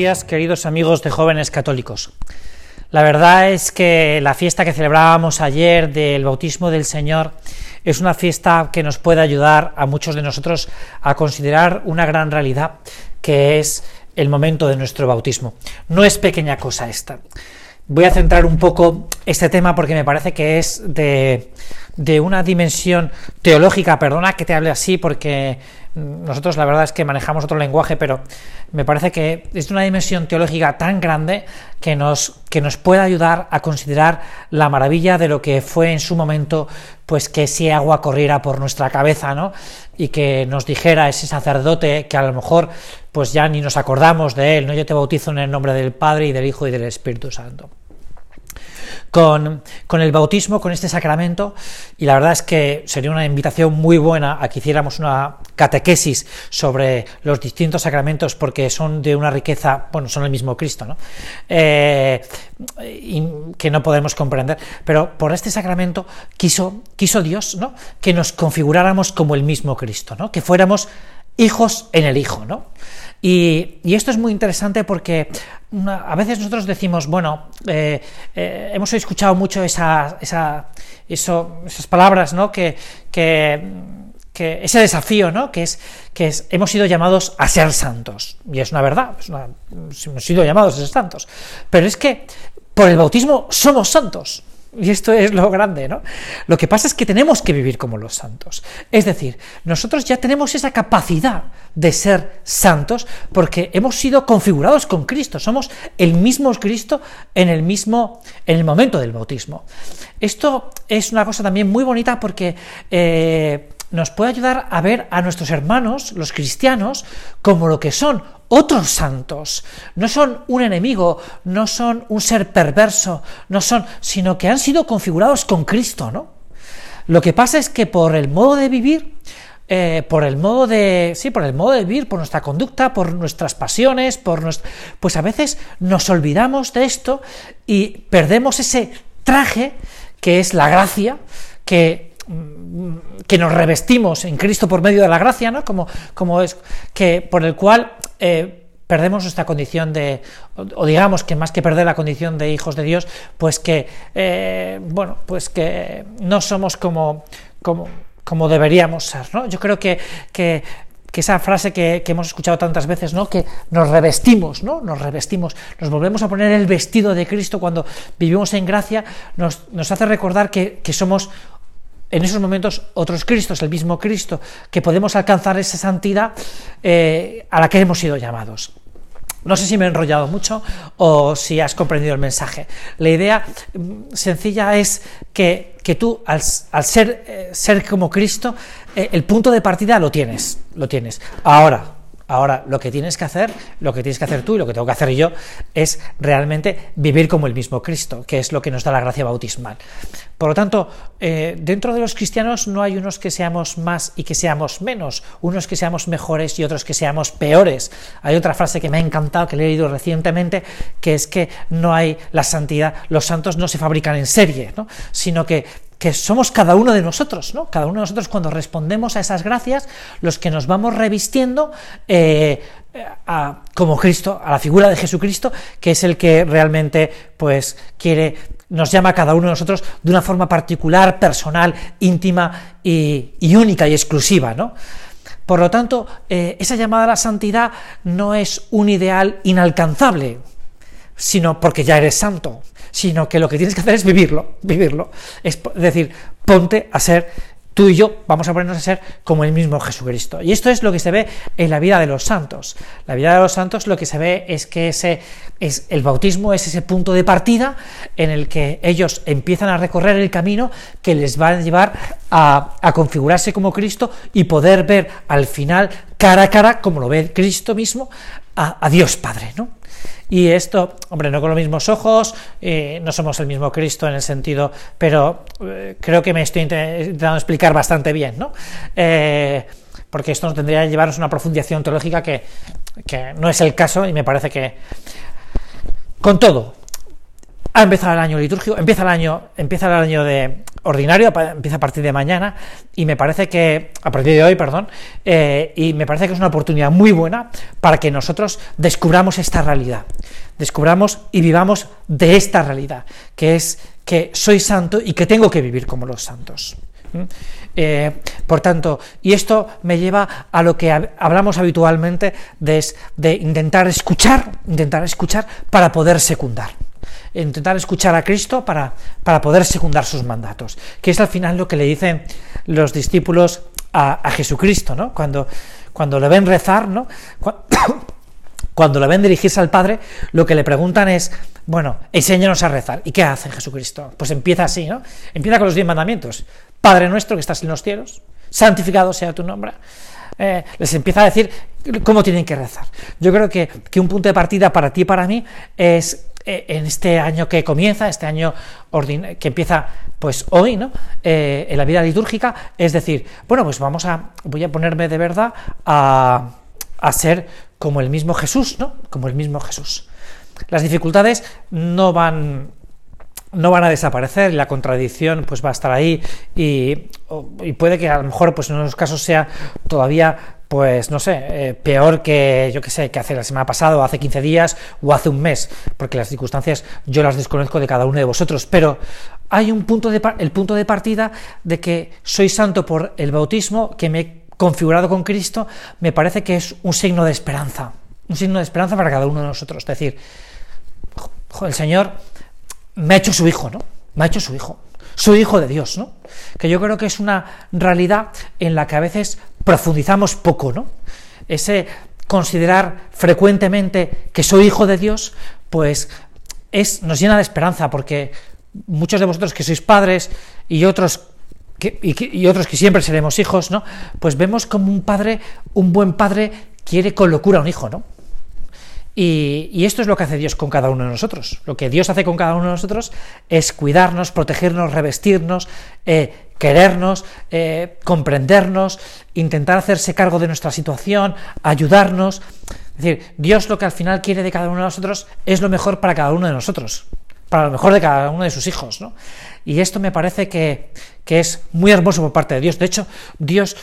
queridos amigos de jóvenes católicos. La verdad es que la fiesta que celebrábamos ayer del bautismo del Señor es una fiesta que nos puede ayudar a muchos de nosotros a considerar una gran realidad que es el momento de nuestro bautismo. No es pequeña cosa esta. Voy a centrar un poco este tema porque me parece que es de, de una dimensión teológica, perdona que te hable así porque nosotros la verdad es que manejamos otro lenguaje, pero me parece que es una dimensión teológica tan grande que nos, que nos puede ayudar a considerar la maravilla de lo que fue en su momento, pues que ese agua corriera por nuestra cabeza, ¿no? Y que nos dijera ese sacerdote que a lo mejor pues ya ni nos acordamos de él, ¿no? Yo te bautizo en el nombre del Padre y del Hijo y del Espíritu Santo con, el bautismo, con este sacramento, y la verdad es que sería una invitación muy buena a que hiciéramos una catequesis sobre los distintos sacramentos, porque son de una riqueza, bueno, son el mismo Cristo, ¿no? Eh, que no podemos comprender, pero por este sacramento quiso, quiso Dios, ¿no? Que nos configuráramos como el mismo Cristo, ¿no? Que fuéramos hijos en el Hijo, ¿no? Y, esto es muy interesante porque a veces nosotros decimos, bueno, eh, eh, hemos escuchado mucho esa, esa, eso, esas palabras, ¿no? Que, que, ese desafío, ¿no? Que es que es, hemos sido llamados a ser santos. Y es una verdad, hemos sido llamados a ser santos. Pero es que por el bautismo somos santos. Y esto es lo grande, ¿no? Lo que pasa es que tenemos que vivir como los santos. Es decir, nosotros ya tenemos esa capacidad de ser santos porque hemos sido configurados con Cristo. Somos el mismo Cristo en el mismo, en el momento del bautismo. Esto es una cosa también muy bonita porque eh, nos puede ayudar a ver a nuestros hermanos, los cristianos, como lo que son otros santos. No son un enemigo, no son un ser perverso, no son, sino que han sido configurados con Cristo, ¿no? Lo que pasa es que por el modo de vivir, eh, por el modo de, sí, por el modo de vivir, por nuestra conducta, por nuestras pasiones, por pues a veces nos olvidamos de esto y perdemos ese traje que es la gracia, que que nos revestimos en Cristo por medio de la gracia, ¿no? Como, como es que por el cual eh, perdemos nuestra condición de, o, digamos que más que perder la condición de hijos de Dios, pues que, eh, bueno, pues que no somos como, como, como deberíamos ser, ¿no? Yo creo que, que esa frase que, hemos escuchado tantas veces, ¿no? Que nos revestimos, ¿no? Nos revestimos, nos volvemos a poner el vestido de Cristo cuando vivimos en gracia, nos, nos hace recordar que, que somos en esos momentos otros Cristos, el mismo Cristo, que podemos alcanzar esa santidad eh, a la que hemos sido llamados. No sé si me he enrollado mucho o si has comprendido el mensaje. La idea mm, sencilla es que, tú, al, ser, eh, ser, como Cristo, eh, el punto de partida lo tienes, lo tienes. Ahora, Ahora, lo que tienes que hacer, lo que tienes que hacer tú y lo que tengo que hacer yo, es realmente vivir como el mismo Cristo, que es lo que nos da la gracia bautismal. Por lo tanto, eh, dentro de los cristianos no hay unos que seamos más y que seamos menos, unos que seamos mejores y otros que seamos peores. Hay otra frase que me ha encantado, que he leído recientemente, que es que no hay la santidad, los santos no se fabrican en serie, ¿no? sino que que somos cada uno de nosotros, ¿no? Cada uno de nosotros cuando respondemos a esas gracias, los que nos vamos revistiendo eh, como Cristo, a la figura de Jesucristo, que es el que realmente, pues, quiere, nos llama a cada uno de nosotros de una forma particular, personal, íntima y, única y exclusiva, ¿no? Por lo tanto, eh, esa llamada a la santidad no es un ideal inalcanzable, sino porque ya eres santo, sino que lo que tienes que hacer es vivirlo, vivirlo. Es decir, ponte a ser tú y yo vamos a ponernos a ser como el mismo Jesucristo. Y esto es lo que se ve en la vida de los santos. La vida de los santos lo que se ve es que ese es el bautismo es ese punto de partida en el que ellos empiezan a recorrer el camino que les va a llevar a, configurarse como Cristo y poder ver al final cara a cara, como lo ve Cristo mismo, a, a Dios Padre, ¿no? Y esto, hombre, no con los mismos ojos, eh, no somos el mismo Cristo en el sentido, pero eh, creo que me estoy intentando explicar bastante bien, ¿no? Eh, porque esto nos tendría que llevarnos a una profundización teológica que, que no es el caso y me parece que, con todo, ha empezado el año litúrgico, empieza el año, empieza el año de, ordinario, empieza a partir de mañana, y me parece que, a partir de hoy, perdón, eh, y me parece que es una oportunidad muy buena para que nosotros descubramos esta realidad, descubramos y vivamos de esta realidad, que es que soy santo y que tengo que vivir como los santos. Eh, por tanto, y esto me lleva a lo que hablamos habitualmente de, de intentar escuchar, intentar escuchar para poder secundar intentar escuchar a Cristo para, para poder secundar sus mandatos, que es al final lo que le dicen los discípulos a, Jesucristo, ¿no? Cuando, cuando le ven rezar, ¿no? Cuando le ven dirigirse al Padre, lo que le preguntan es, bueno, enséñanos a rezar. ¿Y qué hace Jesucristo? Pues empieza así, ¿no? Empieza con los diez mandamientos. Padre nuestro que estás en los cielos, santificado sea tu nombre. Eh, les empieza a decir cómo tienen que rezar. Yo creo que, que un punto de partida para ti y para mí es eh, en este año que comienza, este año que empieza pues hoy, ¿no? Eh, en la vida litúrgica, es decir, bueno, pues vamos a, voy a ponerme de verdad a, a ser como el mismo Jesús, ¿no? Como el mismo Jesús. Las dificultades no van no van a desaparecer, la contradicción pues va a estar ahí. Y, puede que a lo mejor pues en unos casos sea todavía pues no sé, eh, peor que yo que sé, que hace la semana pasada o hace 15 días o hace un mes, porque las circunstancias yo las desconozco de cada uno de vosotros, pero hay un punto de el punto de partida de que soy santo por el bautismo, que me he configurado con Cristo, me parece que es un signo de esperanza, un signo de esperanza para cada uno de nosotros, es decir, el Señor me ha hecho su hijo, ¿no? Me ha hecho su hijo soy hijo de Dios, ¿no? Que yo creo que es una realidad en la que a veces profundizamos poco, ¿no? Ese considerar frecuentemente que soy hijo de Dios, pues es, nos llena de esperanza, porque muchos de vosotros que sois padres y otros que, y, otros que siempre seremos hijos, ¿no? Pues vemos como un padre, un buen padre, quiere con locura a un hijo, ¿no? Y, esto es lo que hace Dios con cada uno de nosotros. Lo que Dios hace con cada uno de nosotros es cuidarnos, protegernos, revestirnos, eh, querernos, eh, comprendernos, intentar hacerse cargo de nuestra situación, ayudarnos. Es decir, Dios lo que al final quiere de cada uno de nosotros es lo mejor para cada uno de nosotros, para lo mejor de cada uno de sus hijos. ¿no? Y esto me parece que, que es muy hermoso por parte de Dios. De hecho, Dios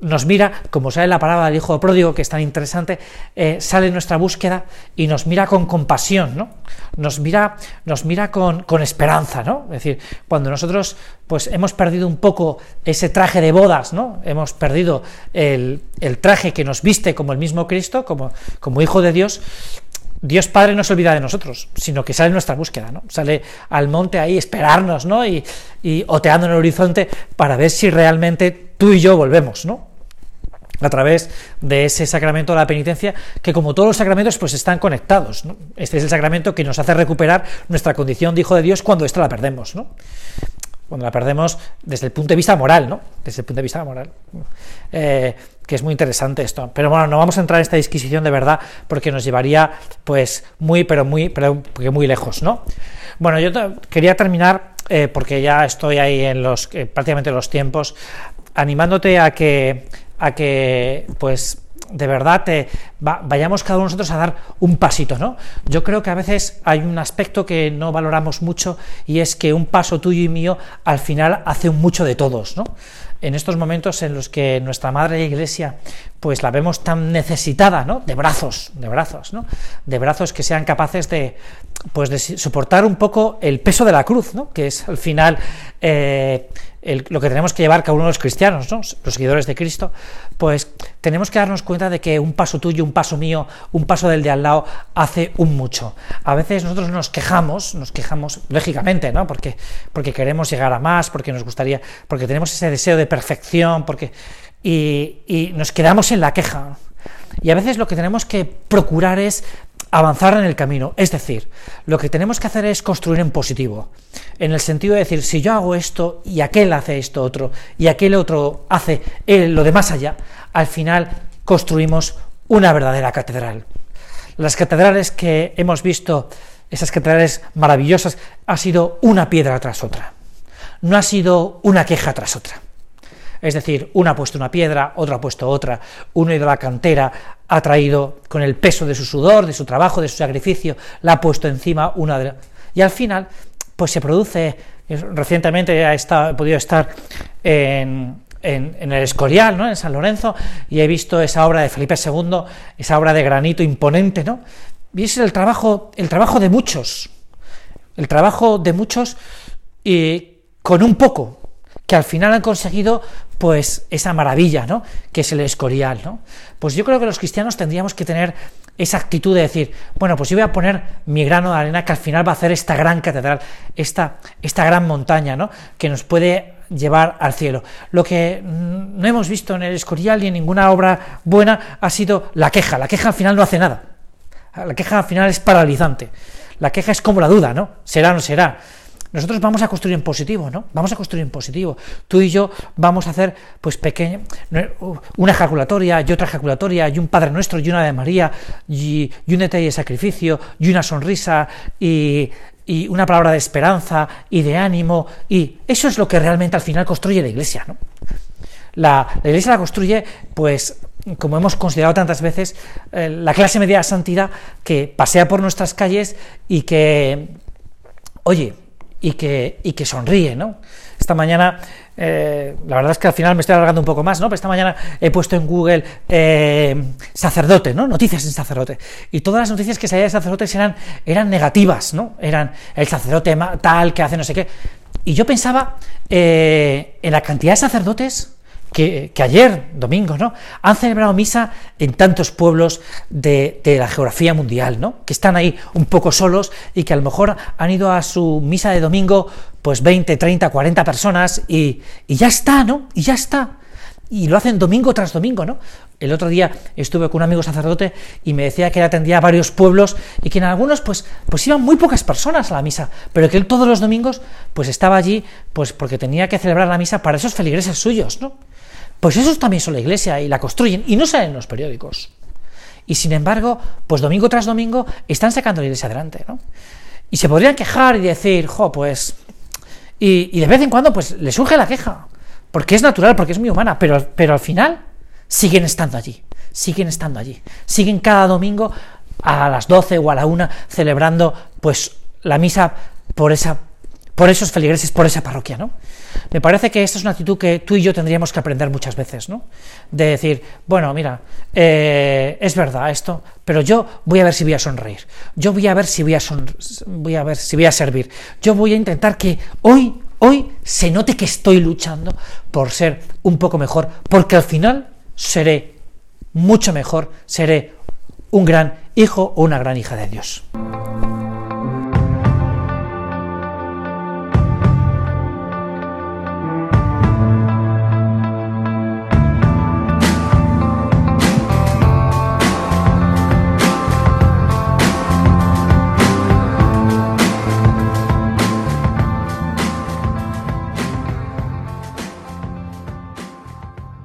nos mira, como sale la palabra del hijo pródigo, que es tan interesante, eh, sale nuestra búsqueda y nos mira con compasión, ¿no? Nos mira, nos mira con, con, esperanza, ¿no? Es decir, cuando nosotros pues hemos perdido un poco ese traje de bodas, ¿no? Hemos perdido el, el traje que nos viste como el mismo Cristo, como, como hijo de Dios, Dios Padre no se olvida de nosotros, sino que sale en nuestra búsqueda, ¿no? Sale al monte ahí esperarnos, ¿no? Y, y oteando en el horizonte para ver si realmente tú y yo volvemos, ¿no? A través de ese sacramento de la penitencia, que como todos los sacramentos, pues están conectados. Este es el sacramento que nos hace recuperar nuestra condición de hijo de Dios cuando esta la perdemos, ¿no? Cuando la perdemos desde el punto de vista moral, ¿no? Desde el punto de vista moral. Eh, que es muy interesante esto. Pero bueno, no vamos a entrar en esta disquisición de verdad, porque nos llevaría, pues, muy, pero muy, pero muy lejos, ¿no? Bueno, yo quería terminar, eh, porque ya estoy ahí en los, eh, prácticamente los tiempos, animándote a que a que pues de verdad vayamos cada uno de nosotros a dar un pasito, ¿no? Yo creo que a veces hay un aspecto que no valoramos mucho y es que un paso tuyo y mío al final hace mucho de todos, ¿no? En estos momentos en los que nuestra madre iglesia pues la vemos tan necesitada, ¿no? De brazos, de brazos, ¿no? De brazos que sean capaces de pues de soportar un poco el peso de la cruz, ¿no? Que es al final eh, lo que tenemos que llevar cada uno de los cristianos, ¿no? los seguidores de Cristo, pues tenemos que darnos cuenta de que un paso tuyo, un paso mío, un paso del de al lado hace un mucho. A veces nosotros nos quejamos, nos quejamos, lógicamente, ¿no? Porque, porque queremos llegar a más, porque nos gustaría, porque tenemos ese deseo de perfección, porque y, y nos quedamos en la queja. Y a veces lo que tenemos que procurar es avanzar en el camino. Es decir, lo que tenemos que hacer es construir en positivo, en el sentido de decir, si yo hago esto y aquel hace esto otro y aquel otro hace lo de más allá, al final construimos una verdadera catedral. Las catedrales que hemos visto, esas catedrales maravillosas, ha sido una piedra tras otra. No ha sido una queja tras otra. Es decir, uno ha puesto una piedra, otro ha puesto otra, uno ha ido a la cantera, ha traído con el peso de su sudor, de su trabajo, de su sacrificio, la ha puesto encima una de Y al final, pues se produce Recientemente he, podido estar en, el Escorial, ¿no? en San Lorenzo, y he visto esa obra de Felipe II, esa obra de granito imponente, ¿no? Y es el trabajo, el trabajo de muchos, el trabajo de muchos y con un poco, que al final han conseguido pues esa maravilla, ¿no? que es el Escorial, ¿no? Pues yo creo que los cristianos tendríamos que tener esa actitud de decir, bueno, pues yo voy a poner mi grano de arena que al final va a hacer esta gran catedral, esta, esta gran montaña, ¿no? que nos puede llevar al cielo. Lo que no hemos visto en el Escorial ni en ninguna obra buena ha sido la queja. La queja al final no hace nada. La queja al final es paralizante. La queja es como la duda, ¿no? ¿Será o no será? Nosotros vamos a construir en positivo, ¿no? Vamos a construir en positivo. Tú y yo vamos a hacer, pues, pequeña, una ejaculatoria y otra ejaculatoria, y un Padre Nuestro, y una de María, y, un detalle de sacrificio, y una sonrisa, y, una palabra de esperanza y de ánimo, y eso es lo que realmente al final construye la Iglesia, ¿no? La, la Iglesia la construye, pues, como hemos considerado tantas veces, eh, la clase media de santidad que pasea por nuestras calles y que, oye, y que, y que sonríe, ¿no? Esta mañana, eh, la verdad es que al final me estoy alargando un poco más, ¿no? Pero esta mañana he puesto en Google eh, sacerdote, ¿no? Noticias en sacerdote. Y todas las noticias que salían de sacerdotes eran, eran negativas, ¿no? Eran el sacerdote tal que hace no sé qué. Y yo pensaba eh, en la cantidad de sacerdotes que, ayer, domingo, ¿no? Han celebrado misa en tantos pueblos de, la geografía mundial, ¿no? Que están ahí un poco solos y que a lo mejor han ido a su misa de domingo, pues 20, 30, 40 personas y, ya está, ¿no? Y ya está. Y lo hacen domingo tras domingo, ¿no? El otro día estuve con un amigo sacerdote y me decía que él atendía a varios pueblos y que en algunos pues, pues iban muy pocas personas a la misa, pero que él todos los domingos pues estaba allí pues porque tenía que celebrar la misa para esos feligreses suyos, ¿no? Pues esos también son la iglesia y la construyen y no salen en los periódicos. Y sin embargo, pues domingo tras domingo están sacando la iglesia adelante, ¿no? Y se podrían quejar y decir, jo, pues... Y, de vez en cuando, pues le surge la queja, porque es natural, porque es muy humana, pero, pero al final siguen estando allí, siguen estando allí, siguen cada domingo a las 12 o a la 1 celebrando, pues, la misa por esa por esos feligreses, por esa parroquia, ¿no? Me parece que esta es una actitud que tú y yo tendríamos que aprender muchas veces, ¿no? De decir, bueno, mira, eh, es verdad esto, pero yo voy a ver si voy a sonreír, yo voy a ver si voy a, voy a ver si voy a servir, yo voy a intentar que hoy, hoy se note que estoy luchando por ser un poco mejor, porque al final seré mucho mejor, seré un gran hijo o una gran hija de Dios.